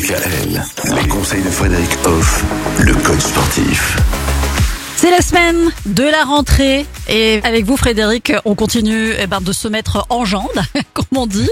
DKL, les conseils de Frédéric Hoff, le coach sportif. C'est la semaine de la rentrée et avec vous Frédéric, on continue eh ben, de se mettre en jambes, comme on dit.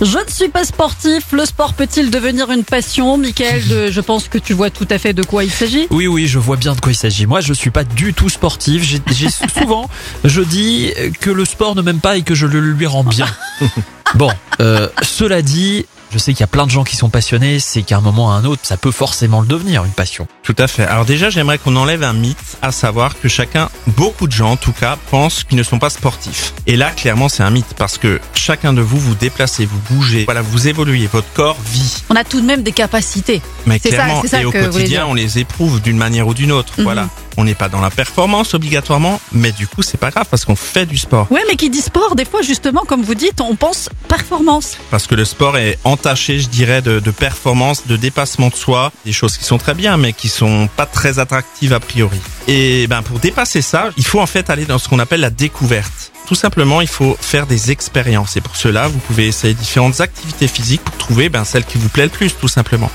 Je ne suis pas sportif, le sport peut-il devenir une passion Michael, de- je pense que tu vois tout à fait de quoi il s'agit. Oui, oui, je vois bien de quoi il s'agit. Moi, je suis pas du tout sportif. J'ai j'ai souvent, je dis que le sport ne m'aime pas et que je le lui rends bien. Bon, euh, cela dit, je sais qu'il y a plein de gens qui sont passionnés. C'est qu'à un moment ou à un autre, ça peut forcément le devenir une passion. Tout à fait. Alors déjà, j'aimerais qu'on enlève un mythe, à savoir que chacun, beaucoup de gens en tout cas, pensent qu'ils ne sont pas sportifs. Et là, clairement, c'est un mythe parce que chacun de vous, vous déplacez, vous bougez, voilà, vous évoluez, votre corps vit. On a tout de même des capacités. Mais ça- clairement, ça et au quotidien, on les éprouve d'une manière ou d'une autre. Mhm. Voilà. On n'est pas dans la performance obligatoirement, mais du coup, c'est pas grave parce qu'on fait du sport. Ouais, mais qui dit sport, des fois justement, comme vous dites, on pense performance. Parce que le sport est entaché, je dirais, de, de performance, de dépassement de soi, des choses qui sont très bien, mais qui sont pas très attractives a priori. Et ben pour dépasser ça, il faut en fait aller dans ce qu'on appelle la découverte. Tout simplement, il faut faire des expériences. Et pour cela, vous pouvez essayer différentes activités physiques pour trouver ben, celle qui vous plaît le plus, tout simplement.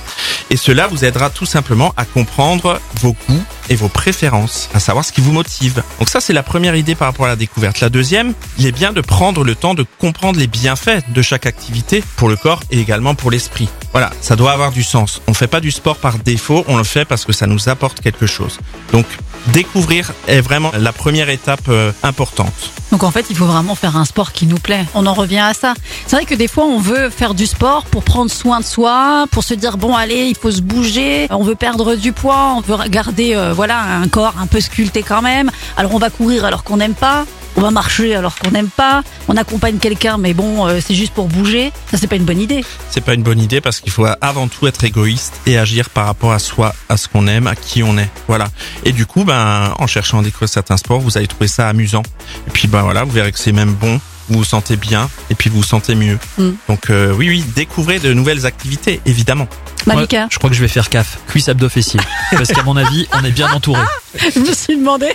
Et cela vous aidera tout simplement à comprendre vos goûts et vos préférences, à savoir ce qui vous motive. Donc ça, c'est la première idée par rapport à la découverte. La deuxième, il est bien de prendre le temps de comprendre les bienfaits de chaque activité pour le corps et également pour l'esprit. Voilà, ça doit avoir du sens. On fait pas du sport par défaut, on le fait parce que ça nous apporte quelque chose. Donc, découvrir est vraiment la première étape euh, importante. Donc en fait, il faut vraiment faire un sport qui nous plaît. On en revient à ça. C'est vrai que des fois, on veut faire du sport pour prendre soin de soi, pour se dire bon allez, il faut se bouger, on veut perdre du poids, on veut garder euh, voilà un corps un peu sculpté quand même. Alors on va courir alors qu'on n'aime pas. On va marcher alors qu'on n'aime pas. On accompagne quelqu'un, mais bon, euh, c'est juste pour bouger. Ça, c'est pas une bonne idée. C'est pas une bonne idée parce qu'il faut avant tout être égoïste et agir par rapport à soi, à ce qu'on aime, à qui on est. Voilà. Et du coup, ben, en cherchant à découvrir certains sports, vous allez trouver ça amusant. Et puis, ben voilà, vous verrez que c'est même bon. Vous vous sentez bien et puis vous vous sentez mieux. Mm. Donc euh, oui, oui, découvrez de nouvelles activités, évidemment. Malika, Moi, je crois que je vais faire CAF, cuisse abdos fessiers. Parce qu'à mon avis, on est bien entouré. je me suis demandé.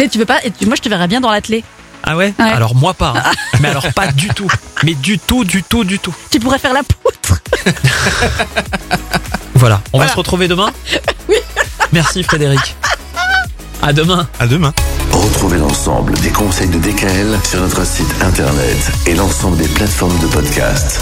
Tu sais, tu veux pas et tu- Moi, je te verrais bien dans l'athlé. Ah ouais, Ouais. Alors moi pas. hein. Mais alors pas du tout. Mais du tout, du tout, du tout. Tu pourrais faire la poutre. Voilà. On Voilà. va se retrouver demain. Oui. Merci Frédéric. À demain. À demain. Retrouvez l'ensemble des conseils de DKL sur notre site internet et l'ensemble des plateformes de podcast.